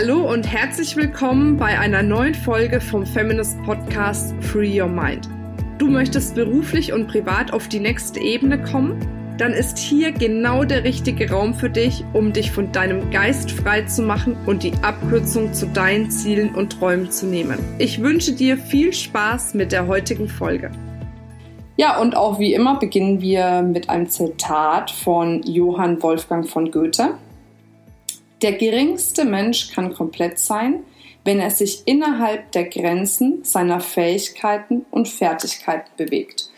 Hallo und herzlich willkommen bei einer neuen Folge vom Feminist Podcast Free Your Mind. Du möchtest beruflich und privat auf die nächste Ebene kommen? Dann ist hier genau der richtige Raum für dich, um dich von deinem Geist frei zu machen und die Abkürzung zu deinen Zielen und Träumen zu nehmen. Ich wünsche dir viel Spaß mit der heutigen Folge. Ja, und auch wie immer beginnen wir mit einem Zitat von Johann Wolfgang von Goethe. Der geringste Mensch kann komplett sein, wenn er sich innerhalb der Grenzen seiner Fähigkeiten und Fertigkeiten bewegt.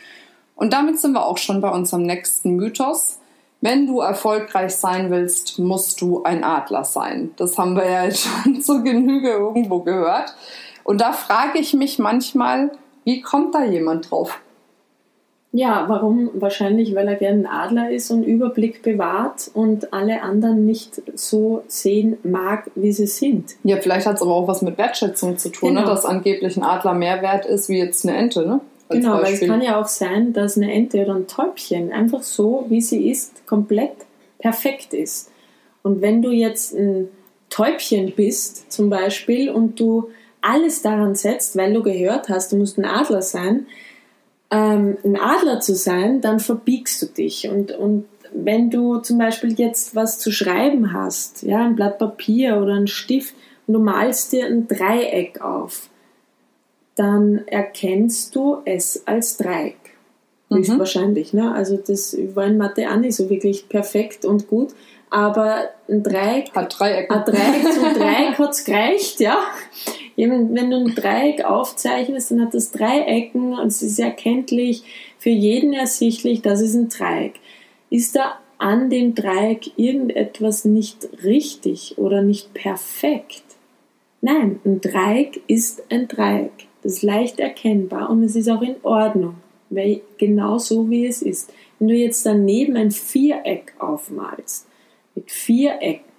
Und damit sind wir auch schon bei unserem nächsten Mythos. Wenn du erfolgreich sein willst, musst du ein Adler sein. Das haben wir ja schon zur Genüge irgendwo gehört. Und da frage ich mich manchmal, wie kommt da jemand drauf? Ja, warum? Wahrscheinlich, weil er gern ein Adler ist und Überblick bewahrt und alle anderen nicht so sehen mag, wie sie sind. Ja, vielleicht hat es aber auch was mit Wertschätzung zu tun, ne? genau. ne? dass angeblich ein Adler mehr wert ist wie jetzt eine Ente. Ne? Als genau, Beispiel. weil es kann ja auch sein, dass eine Ente oder ein Täubchen einfach so, wie sie ist, komplett perfekt ist. Und wenn du jetzt ein Täubchen bist, zum Beispiel, und du alles daran setzt, weil du gehört hast, du musst ein Adler sein, ähm, ein Adler zu sein, dann verbiegst du dich. Und, und wenn du zum Beispiel jetzt was zu schreiben hast, ja, ein Blatt Papier oder ein Stift, und du malst dir ein Dreieck auf, dann erkennst du es als Dreieck. Mhm. wahrscheinlich. Ne? Also das war in Mathe auch nicht so wirklich perfekt und gut. Aber ein Dreieck hat Dreieck. Ein Dreieck zum Dreieck hat es gereicht, ja wenn du ein Dreieck aufzeichnest, dann hat das Dreiecken und es ist erkenntlich für jeden ersichtlich, das ist ein Dreieck. Ist da an dem Dreieck irgendetwas nicht richtig oder nicht perfekt? Nein, ein Dreieck ist ein Dreieck. Das ist leicht erkennbar und es ist auch in Ordnung, weil genau so wie es ist. Wenn du jetzt daneben ein Viereck aufmalst, mit Vierecken,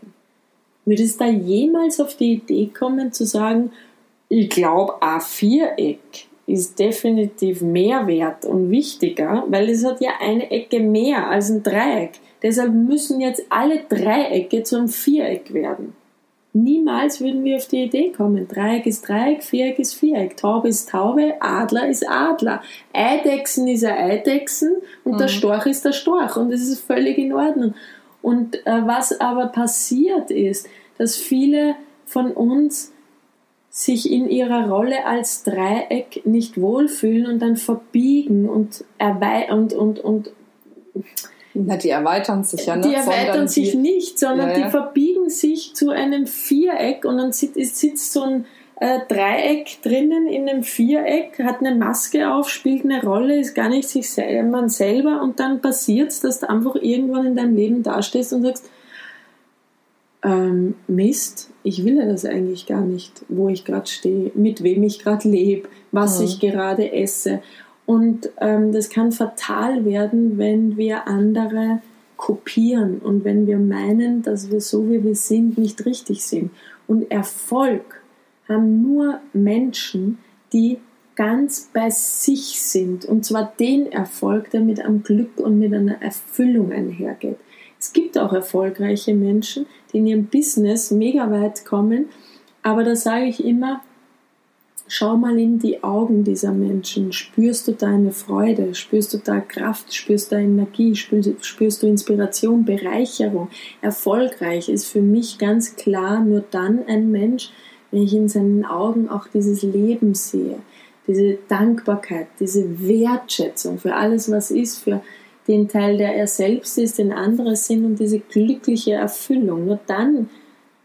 würdest du da jemals auf die Idee kommen zu sagen, ich glaube, ein Viereck ist definitiv mehr wert und wichtiger, weil es hat ja eine Ecke mehr als ein Dreieck. Deshalb müssen jetzt alle Dreiecke zu einem Viereck werden. Niemals würden wir auf die Idee kommen. Dreieck ist Dreieck, Viereck ist Viereck, Taube ist Taube, Adler ist Adler, Eidechsen ist ein Eidechsen und mhm. der Storch ist der Storch und das ist völlig in Ordnung. Und äh, was aber passiert ist, dass viele von uns sich in ihrer Rolle als Dreieck nicht wohlfühlen und dann verbiegen und und und und na, die erweitern sich ja nicht. Die erweitern sich die, nicht, sondern ja, ja. die verbiegen sich zu einem Viereck und dann sitzt, sitzt so ein äh, Dreieck drinnen in einem Viereck, hat eine Maske auf, spielt eine Rolle, ist gar nicht sich man selber und dann passiert es, dass du einfach irgendwann in deinem Leben dastehst und sagst, ähm, Mist, ich will ja das eigentlich gar nicht, wo ich gerade stehe, mit wem ich gerade lebe, was mhm. ich gerade esse. Und ähm, das kann fatal werden, wenn wir andere kopieren und wenn wir meinen, dass wir so wie wir sind nicht richtig sind. Und Erfolg haben nur Menschen, die ganz bei sich sind. Und zwar den Erfolg, der mit einem Glück und mit einer Erfüllung einhergeht. Es gibt auch erfolgreiche Menschen, die in ihrem Business mega weit kommen, aber da sage ich immer, schau mal in die Augen dieser Menschen. Spürst du deine Freude? Spürst du da Kraft? Spürst du Energie? Spürst, du Inspiration, Bereicherung? Erfolgreich ist für mich ganz klar nur dann ein Mensch, wenn ich in seinen Augen auch dieses Leben sehe, diese Dankbarkeit, diese Wertschätzung für alles, was ist, für den Teil, der er selbst ist, den andere sind und diese glückliche Erfüllung. Nur dann,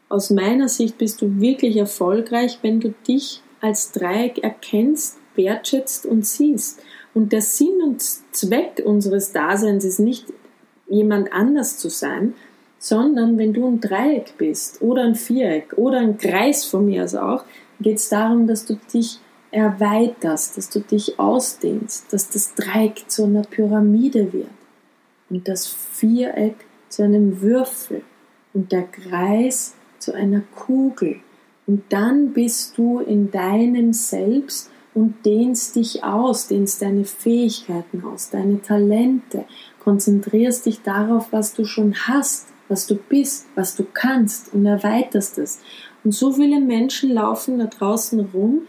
aus meiner Sicht, bist du wirklich erfolgreich, wenn du dich als Dreieck erkennst, wertschätzt und siehst. Und der Sinn und Zweck unseres Daseins ist nicht, jemand anders zu sein, sondern wenn du ein Dreieck bist oder ein Viereck oder ein Kreis von mir aus auch, geht es darum, dass du dich erweiterst, dass du dich ausdehnst, dass das Dreieck zu einer Pyramide wird und das Viereck zu einem Würfel und der Kreis zu einer Kugel. Und dann bist du in deinem Selbst und dehnst dich aus, dehnst deine Fähigkeiten aus, deine Talente, konzentrierst dich darauf, was du schon hast was du bist, was du kannst und erweiterst es. Und so viele Menschen laufen da draußen rum,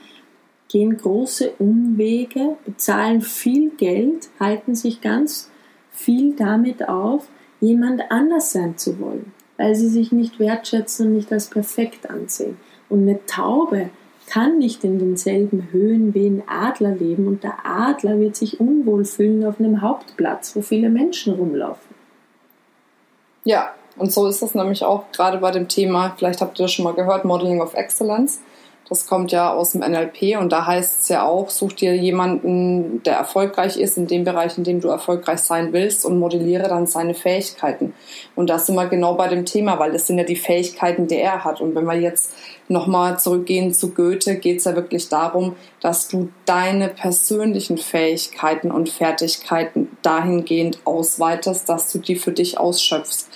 gehen große Umwege, bezahlen viel Geld, halten sich ganz viel damit auf, jemand anders sein zu wollen, weil sie sich nicht wertschätzen und nicht als perfekt ansehen. Und eine Taube kann nicht in denselben Höhen wie ein Adler leben und der Adler wird sich unwohl fühlen auf einem Hauptplatz, wo viele Menschen rumlaufen. Ja, und so ist das nämlich auch gerade bei dem Thema, vielleicht habt ihr das schon mal gehört, Modeling of Excellence. Das kommt ja aus dem NLP und da heißt es ja auch, such dir jemanden, der erfolgreich ist in dem Bereich, in dem du erfolgreich sein willst und modelliere dann seine Fähigkeiten. Und das sind wir genau bei dem Thema, weil das sind ja die Fähigkeiten, die er hat. Und wenn wir jetzt nochmal zurückgehen zu Goethe, geht es ja wirklich darum, dass du deine persönlichen Fähigkeiten und Fertigkeiten dahingehend ausweitest, dass du die für dich ausschöpfst.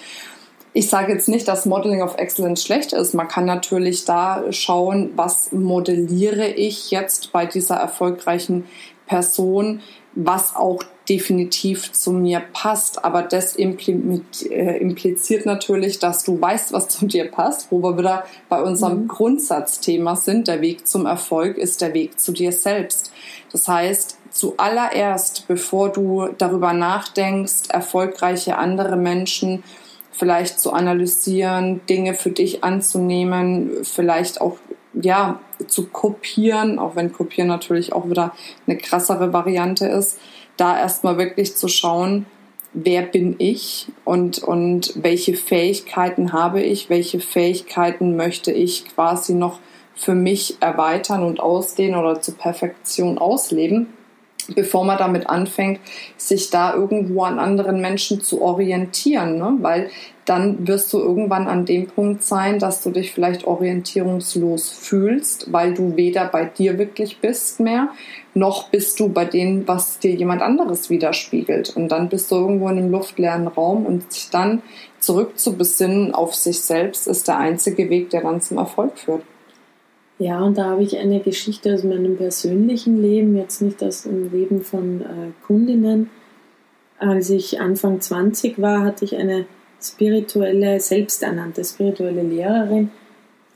Ich sage jetzt nicht, dass Modeling of Excellence schlecht ist. Man kann natürlich da schauen, was modelliere ich jetzt bei dieser erfolgreichen Person, was auch definitiv zu mir passt. Aber das äh, impliziert natürlich, dass du weißt, was zu dir passt, wo wir wieder bei unserem mhm. Grundsatzthema sind. Der Weg zum Erfolg ist der Weg zu dir selbst. Das heißt, zuallererst, bevor du darüber nachdenkst, erfolgreiche andere Menschen vielleicht zu analysieren, Dinge für dich anzunehmen, vielleicht auch ja zu kopieren, auch wenn kopieren natürlich auch wieder eine krassere Variante ist, da erstmal wirklich zu schauen, wer bin ich und, und welche Fähigkeiten habe ich, welche Fähigkeiten möchte ich quasi noch für mich erweitern und ausdehnen oder zur Perfektion ausleben bevor man damit anfängt, sich da irgendwo an anderen Menschen zu orientieren, ne? weil dann wirst du irgendwann an dem Punkt sein, dass du dich vielleicht orientierungslos fühlst, weil du weder bei dir wirklich bist mehr, noch bist du bei dem, was dir jemand anderes widerspiegelt. Und dann bist du irgendwo in einem luftleeren Raum und sich dann zurückzubesinnen auf sich selbst ist der einzige Weg, der dann zum Erfolg führt. Ja, und da habe ich eine Geschichte aus meinem persönlichen Leben, jetzt nicht aus dem Leben von äh, Kundinnen. Als ich Anfang 20 war, hatte ich eine spirituelle, selbsternannte spirituelle Lehrerin,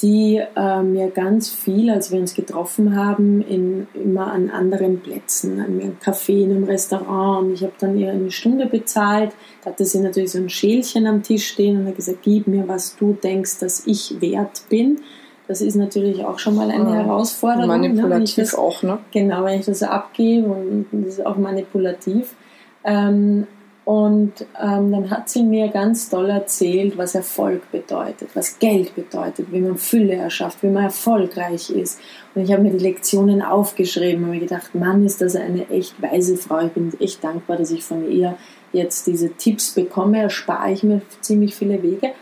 die äh, mir ganz viel, als wir uns getroffen haben, in, immer an anderen Plätzen, an einem Café, in einem Restaurant, und ich habe dann ihr eine Stunde bezahlt, da hatte sie natürlich so ein Schälchen am Tisch stehen und hat gesagt, gib mir, was du denkst, dass ich wert bin. Das ist natürlich auch schon mal eine ja. Herausforderung. Manipulativ ne, das, auch, ne? Genau, wenn ich das abgebe und das ist auch manipulativ. Ähm, und ähm, dann hat sie mir ganz toll erzählt, was Erfolg bedeutet, was Geld bedeutet, wie man Fülle erschafft, wie man erfolgreich ist. Und ich habe mir die Lektionen aufgeschrieben und mir gedacht, Mann, ist das eine echt weise Frau. Ich bin echt dankbar, dass ich von ihr jetzt diese Tipps bekomme. Erspare ich mir ziemlich viele Wege.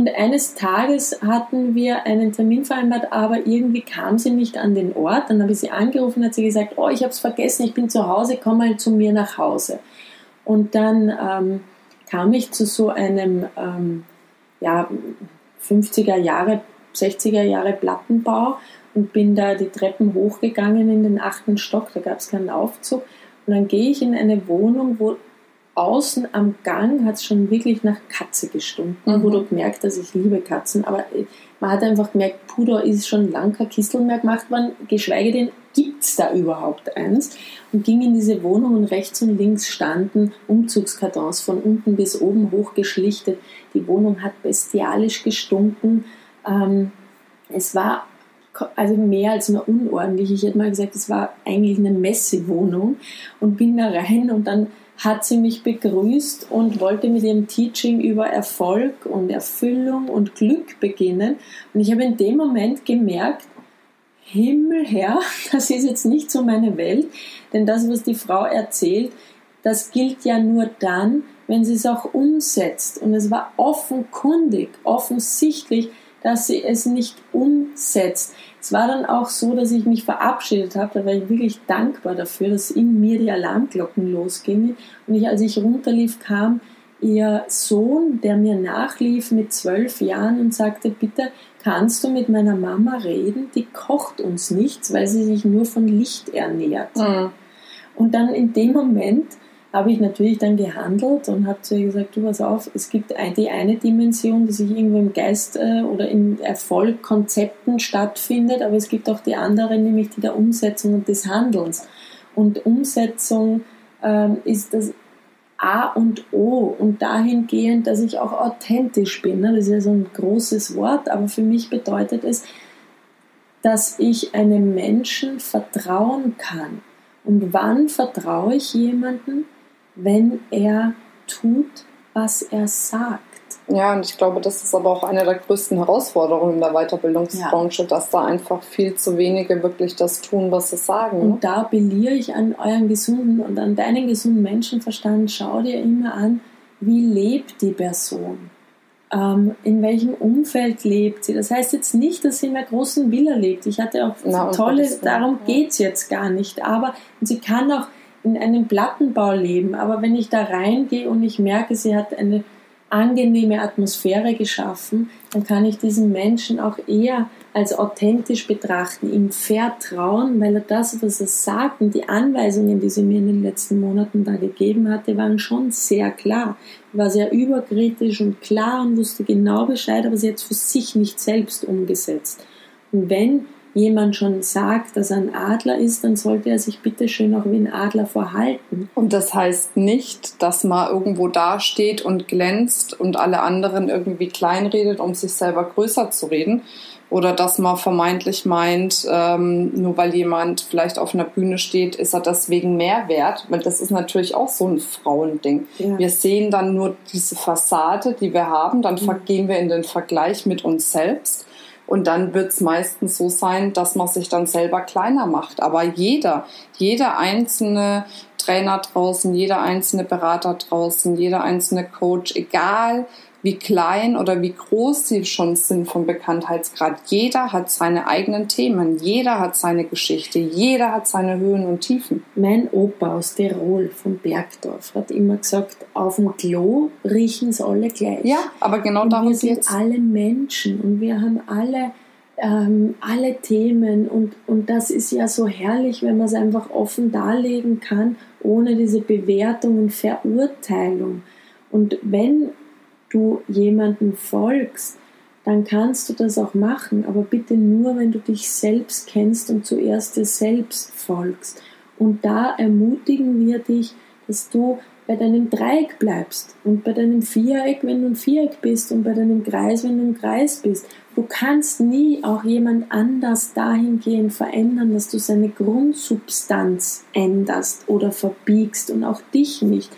Und eines Tages hatten wir einen Termin vereinbart, aber irgendwie kam sie nicht an den Ort. Dann habe ich sie angerufen, hat sie gesagt, oh, ich habe es vergessen, ich bin zu Hause, komm mal zu mir nach Hause. Und dann ähm, kam ich zu so einem ähm, ja, 50er Jahre, 60er Jahre Plattenbau und bin da die Treppen hochgegangen in den achten Stock, da gab es keinen Aufzug. Und dann gehe ich in eine Wohnung, wo außen am Gang hat es schon wirklich nach Katze gestunken, mhm. wo du gemerkt hast, ich liebe Katzen, aber äh, man hat einfach gemerkt, Puder ist schon lang kein Kistel mehr gemacht worden, geschweige denn gibt es da überhaupt eins und ging in diese Wohnung und rechts und links standen Umzugskartons von unten bis oben hochgeschlichtet. Die Wohnung hat bestialisch gestunken. Ähm, es war also mehr als nur unordentlich. Ich hätte mal gesagt, es war eigentlich eine Messewohnung und bin da rein und dann hat sie mich begrüßt und wollte mit ihrem Teaching über Erfolg und Erfüllung und Glück beginnen. Und ich habe in dem Moment gemerkt, Himmel her, das ist jetzt nicht so meine Welt, denn das, was die Frau erzählt, das gilt ja nur dann, wenn sie es auch umsetzt. Und es war offenkundig, offensichtlich, dass sie es nicht umsetzt. Es war dann auch so, dass ich mich verabschiedet habe. Da war ich wirklich dankbar dafür, dass in mir die Alarmglocken losgingen. Und ich, als ich runterlief, kam ihr Sohn, der mir nachlief mit zwölf Jahren und sagte, bitte kannst du mit meiner Mama reden? Die kocht uns nichts, weil sie sich nur von Licht ernährt. Mhm. Und dann in dem Moment habe ich natürlich dann gehandelt und habe zu ihr gesagt, du pass auf, es gibt die eine Dimension, die sich irgendwo im Geist äh, oder in Erfolgkonzepten stattfindet, aber es gibt auch die andere, nämlich die der Umsetzung und des Handelns. Und Umsetzung ähm, ist das A und O und dahingehend, dass ich auch authentisch bin. Ne? Das ist ja so ein großes Wort, aber für mich bedeutet es, dass ich einem Menschen vertrauen kann. Und wann vertraue ich jemanden? Wenn er tut, was er sagt. Ja, und ich glaube, das ist aber auch eine der größten Herausforderungen in der Weiterbildungsbranche, ja. dass da einfach viel zu wenige wirklich das tun, was sie sagen. Und ne? da appelliere ich an euren gesunden und an deinen gesunden Menschenverstand. Schau dir immer an, wie lebt die Person? Ähm, in welchem Umfeld lebt sie? Das heißt jetzt nicht, dass sie in einer großen Villa lebt. Ich hatte auch Na, tolle, darum ja. geht es jetzt gar nicht. Aber sie kann auch in einem Plattenbau leben, aber wenn ich da reingehe und ich merke, sie hat eine angenehme Atmosphäre geschaffen, dann kann ich diesen Menschen auch eher als authentisch betrachten, ihm vertrauen, weil er das, was er sagt und die Anweisungen, die sie mir in den letzten Monaten da gegeben hatte, waren schon sehr klar. Er war sehr überkritisch und klar und wusste genau Bescheid, aber sie hat es für sich nicht selbst umgesetzt. Und wenn jemand schon sagt, dass er ein Adler ist, dann sollte er sich bitte schön auch wie ein Adler verhalten. Und das heißt nicht, dass man irgendwo dasteht und glänzt und alle anderen irgendwie kleinredet, um sich selber größer zu reden. Oder dass man vermeintlich meint, ähm, nur weil jemand vielleicht auf einer Bühne steht, ist er deswegen mehr wert. Weil das ist natürlich auch so ein Frauending. Ja. Wir sehen dann nur diese Fassade, die wir haben, dann mhm. gehen wir in den Vergleich mit uns selbst und dann wird es meistens so sein, dass man sich dann selber kleiner macht. Aber jeder, jeder einzelne Trainer draußen, jeder einzelne Berater draußen, jeder einzelne Coach, egal wie klein oder wie groß sie schon sind vom Bekanntheitsgrad. Jeder hat seine eigenen Themen, jeder hat seine Geschichte, jeder hat seine Höhen und Tiefen. Mein Opa aus Tirol vom Bergdorf hat immer gesagt, auf dem Klo riechen es alle gleich. Ja, aber genau und darum Wir sind alle Menschen und wir haben alle ähm, alle Themen und, und das ist ja so herrlich, wenn man es einfach offen darlegen kann, ohne diese Bewertung und Verurteilung. Und wenn du jemanden folgst, dann kannst du das auch machen, aber bitte nur, wenn du dich selbst kennst und zuerst dir selbst folgst. Und da ermutigen wir dich, dass du bei deinem Dreieck bleibst und bei deinem Viereck, wenn du ein Viereck bist und bei deinem Kreis, wenn du ein Kreis bist. Du kannst nie auch jemand anders dahingehend verändern, dass du seine Grundsubstanz änderst oder verbiegst und auch dich nicht.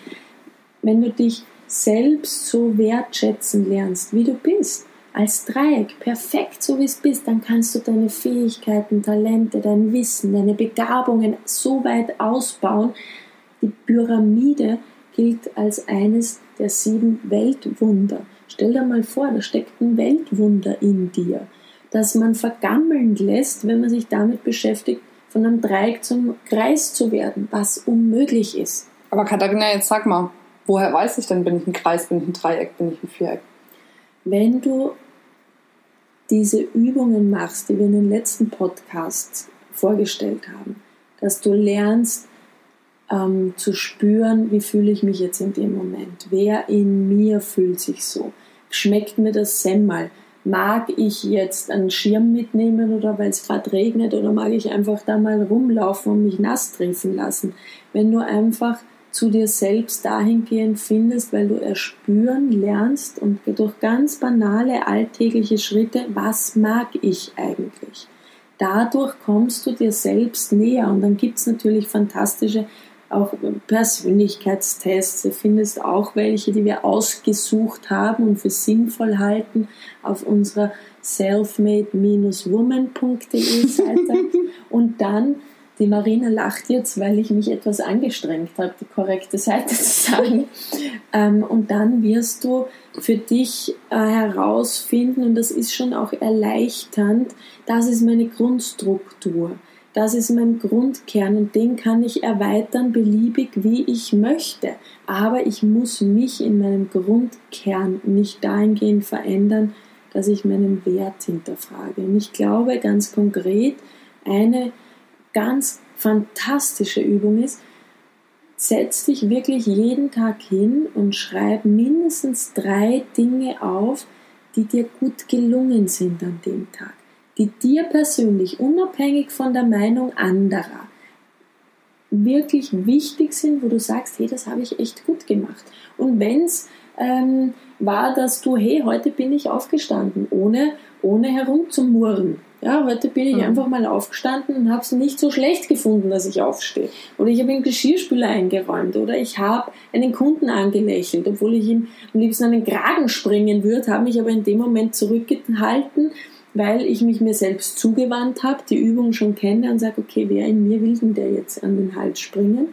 Wenn du dich selbst so wertschätzen lernst, wie du bist, als Dreieck, perfekt so wie es bist, dann kannst du deine Fähigkeiten, Talente, dein Wissen, deine Begabungen so weit ausbauen. Die Pyramide gilt als eines der sieben Weltwunder. Stell dir mal vor, da steckt ein Weltwunder in dir, das man vergammeln lässt, wenn man sich damit beschäftigt, von einem Dreieck zum Kreis zu werden, was unmöglich ist. Aber Katharina, jetzt sag mal, woher weiß ich denn, bin ich ein Kreis, bin ich ein Dreieck, bin ich ein Viereck? Wenn du diese Übungen machst, die wir in den letzten Podcasts vorgestellt haben, dass du lernst ähm, zu spüren, wie fühle ich mich jetzt in dem Moment, wer in mir fühlt sich so, schmeckt mir das Semmel, mag ich jetzt einen Schirm mitnehmen oder weil es gerade regnet oder mag ich einfach da mal rumlaufen und mich nass treffen lassen. Wenn du einfach zu dir selbst dahingehend findest, weil du erspüren lernst und durch ganz banale alltägliche Schritte, was mag ich eigentlich? Dadurch kommst du dir selbst näher und dann gibt es natürlich fantastische auch Persönlichkeitstests. Du findest auch welche, die wir ausgesucht haben und für sinnvoll halten auf unserer selfmade-woman.de Seite. und dann die Marina lacht jetzt, weil ich mich etwas angestrengt habe, die korrekte Seite zu sagen. Ähm, und dann wirst du für dich äh, herausfinden, und das ist schon auch erleichternd, das ist meine Grundstruktur. Das ist mein Grundkern und den kann ich erweitern beliebig, wie ich möchte. Aber ich muss mich in meinem Grundkern nicht dahingehend verändern, dass ich meinen Wert hinterfrage. Und ich glaube ganz konkret, eine ganz fantastische Übung ist, setz dich wirklich jeden Tag hin und schreib mindestens drei Dinge auf, die dir gut gelungen sind an dem Tag, die dir persönlich, unabhängig von der Meinung anderer, wirklich wichtig sind, wo du sagst, hey, das habe ich echt gut gemacht. Und wenn es ähm, war, dass du, hey, heute bin ich aufgestanden, ohne, ohne herumzumurren. Ja, heute bin ich mhm. einfach mal aufgestanden und habe es nicht so schlecht gefunden, dass ich aufstehe. Oder ich habe den Geschirrspüler eingeräumt. Oder ich habe einen Kunden angelächelt, obwohl ich ihm am liebsten an den Kragen springen würde, habe mich aber in dem Moment zurückgehalten, weil ich mich mir selbst zugewandt habe, die Übung schon kenne und sage, okay, wer in mir will denn der jetzt an den Hals springen?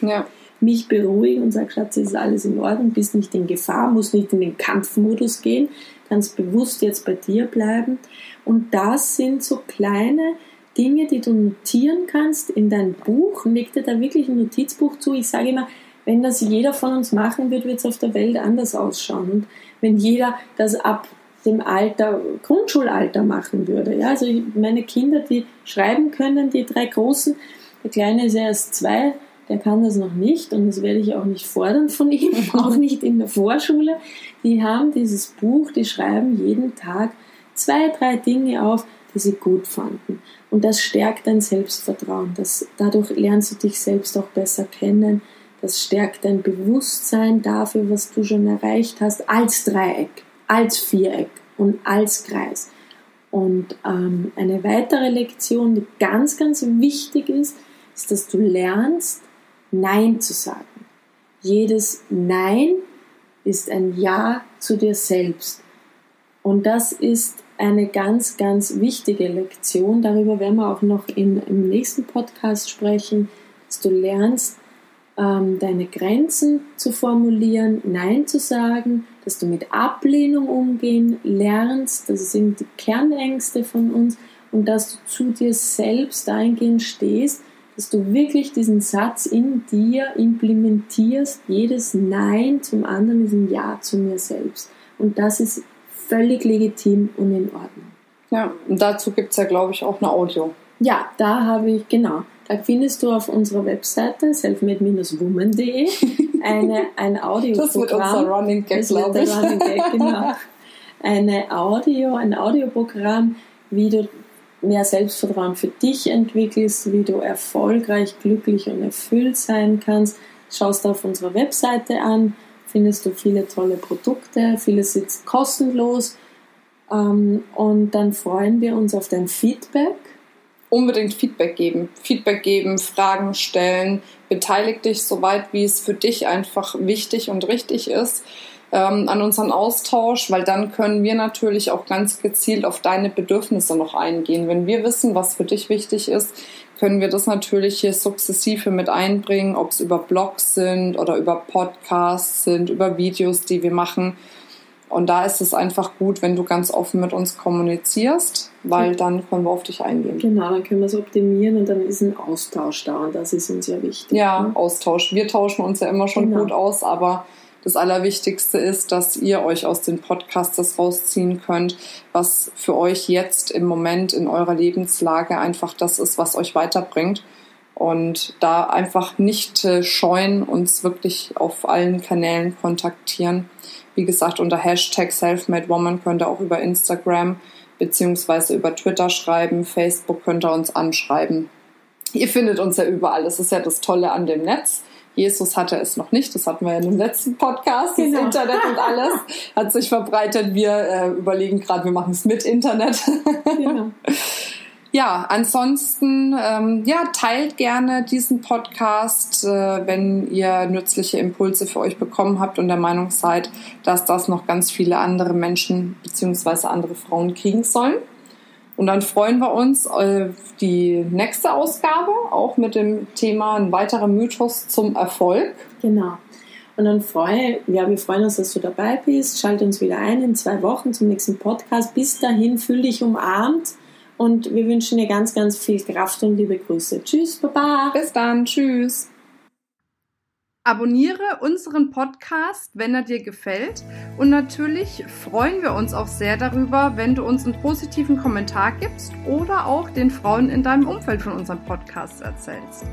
Ja. Mich beruhigen und sage, Schatz, ist alles in Ordnung, bist nicht in Gefahr, musst nicht in den Kampfmodus gehen, kannst bewusst jetzt bei dir bleiben. Und das sind so kleine Dinge, die du notieren kannst in dein Buch. Leg dir da wirklich ein Notizbuch zu. Ich sage immer, wenn das jeder von uns machen würde, wird es auf der Welt anders ausschauen. Und wenn jeder das ab dem Alter, Grundschulalter machen würde. Ja, also meine Kinder, die schreiben können, die drei Großen, der Kleine ist erst zwei, der kann das noch nicht und das werde ich auch nicht fordern von ihm, auch nicht in der Vorschule. Die haben dieses Buch, die schreiben jeden Tag zwei, drei Dinge auf, die sie gut fanden. Und das stärkt dein Selbstvertrauen. Das, dadurch lernst du dich selbst auch besser kennen. Das stärkt dein Bewusstsein dafür, was du schon erreicht hast, als Dreieck, als Viereck und als Kreis. Und ähm, eine weitere Lektion, die ganz, ganz wichtig ist, ist, dass du lernst, Nein zu sagen. Jedes Nein ist ein Ja zu dir selbst. Und das ist eine ganz, ganz wichtige Lektion. Darüber werden wir auch noch in, im nächsten Podcast sprechen, dass du lernst, ähm, deine Grenzen zu formulieren, Nein zu sagen, dass du mit Ablehnung umgehen lernst. Das sind die Kernängste von uns und dass du zu dir selbst eingehend stehst dass du wirklich diesen Satz in dir implementierst. Jedes Nein zum anderen ist ein Ja zu mir selbst. Und das ist völlig legitim und in Ordnung. Ja, und dazu gibt es ja, glaube ich, auch eine Audio. Ja, da habe ich, genau. Da findest du auf unserer Webseite selfmade-woman.de eine, ein Audioprogramm. Das wird unser Running Gag, glaube ich. Running Gag, genau. Eine Audio, ein Audioprogramm, wie du mehr Selbstvertrauen für dich entwickelst, wie du erfolgreich, glücklich und erfüllt sein kannst. Schaust auf unserer Webseite an, findest du viele tolle Produkte, vieles ist kostenlos ähm, und dann freuen wir uns auf dein Feedback. Unbedingt Feedback geben, Feedback geben, Fragen stellen, beteilig dich so weit, wie es für dich einfach wichtig und richtig ist ähm, an unseren Austausch, weil dann können wir natürlich auch ganz gezielt auf deine Bedürfnisse noch eingehen. Wenn wir wissen, was für dich wichtig ist, können wir das natürlich hier sukzessive mit einbringen, ob es über Blogs sind oder über Podcasts sind, über Videos, die wir machen. Und da ist es einfach gut, wenn du ganz offen mit uns kommunizierst, weil dann können wir auf dich eingehen. Genau, dann können wir es optimieren und dann ist ein Austausch da und das ist uns ja wichtig. Ja, ne? Austausch. Wir tauschen uns ja immer schon genau. gut aus, aber das Allerwichtigste ist, dass ihr euch aus den Podcasts das rausziehen könnt, was für euch jetzt im Moment in eurer Lebenslage einfach das ist, was euch weiterbringt. Und da einfach nicht äh, scheuen, uns wirklich auf allen Kanälen kontaktieren. Wie gesagt, unter Hashtag SelfMadeWoman könnt ihr auch über Instagram beziehungsweise über Twitter schreiben, Facebook könnt ihr uns anschreiben. Ihr findet uns ja überall. Das ist ja das Tolle an dem Netz. Jesus hatte es noch nicht, das hatten wir ja in dem letzten Podcast, genau. das Internet und alles hat sich verbreitet. Wir äh, überlegen gerade, wir machen es mit Internet. Genau. Ja, ansonsten, ähm, ja, teilt gerne diesen Podcast, äh, wenn ihr nützliche Impulse für euch bekommen habt und der Meinung seid, dass das noch ganz viele andere Menschen bzw. andere Frauen kriegen sollen. Und dann freuen wir uns auf die nächste Ausgabe, auch mit dem Thema ein weiterer Mythos zum Erfolg. Genau. Und dann freue, ja, wir freuen uns, dass du dabei bist. Schalte uns wieder ein in zwei Wochen zum nächsten Podcast. Bis dahin fühl dich umarmt und wir wünschen dir ganz, ganz viel Kraft und liebe Grüße. Tschüss, Baba. Bis dann. Tschüss. Abonniere unseren Podcast, wenn er dir gefällt. Und natürlich freuen wir uns auch sehr darüber, wenn du uns einen positiven Kommentar gibst oder auch den Frauen in deinem Umfeld von unserem Podcast erzählst.